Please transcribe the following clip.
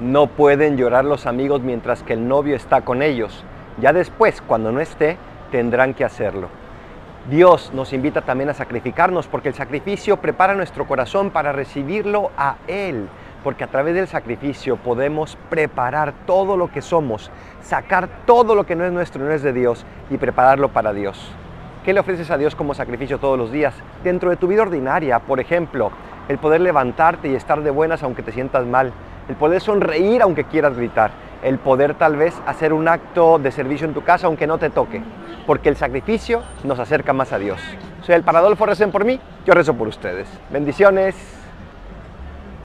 No pueden llorar los amigos mientras que el novio está con ellos. Ya después, cuando no esté, tendrán que hacerlo. Dios nos invita también a sacrificarnos porque el sacrificio prepara nuestro corazón para recibirlo a Él. Porque a través del sacrificio podemos preparar todo lo que somos, sacar todo lo que no es nuestro, no es de Dios y prepararlo para Dios. ¿Qué le ofreces a Dios como sacrificio todos los días? Dentro de tu vida ordinaria, por ejemplo, el poder levantarte y estar de buenas aunque te sientas mal, el poder sonreír aunque quieras gritar, el poder tal vez hacer un acto de servicio en tu casa aunque no te toque, porque el sacrificio nos acerca más a Dios. Soy el Paradolfo, recen por mí, yo rezo por ustedes. Bendiciones.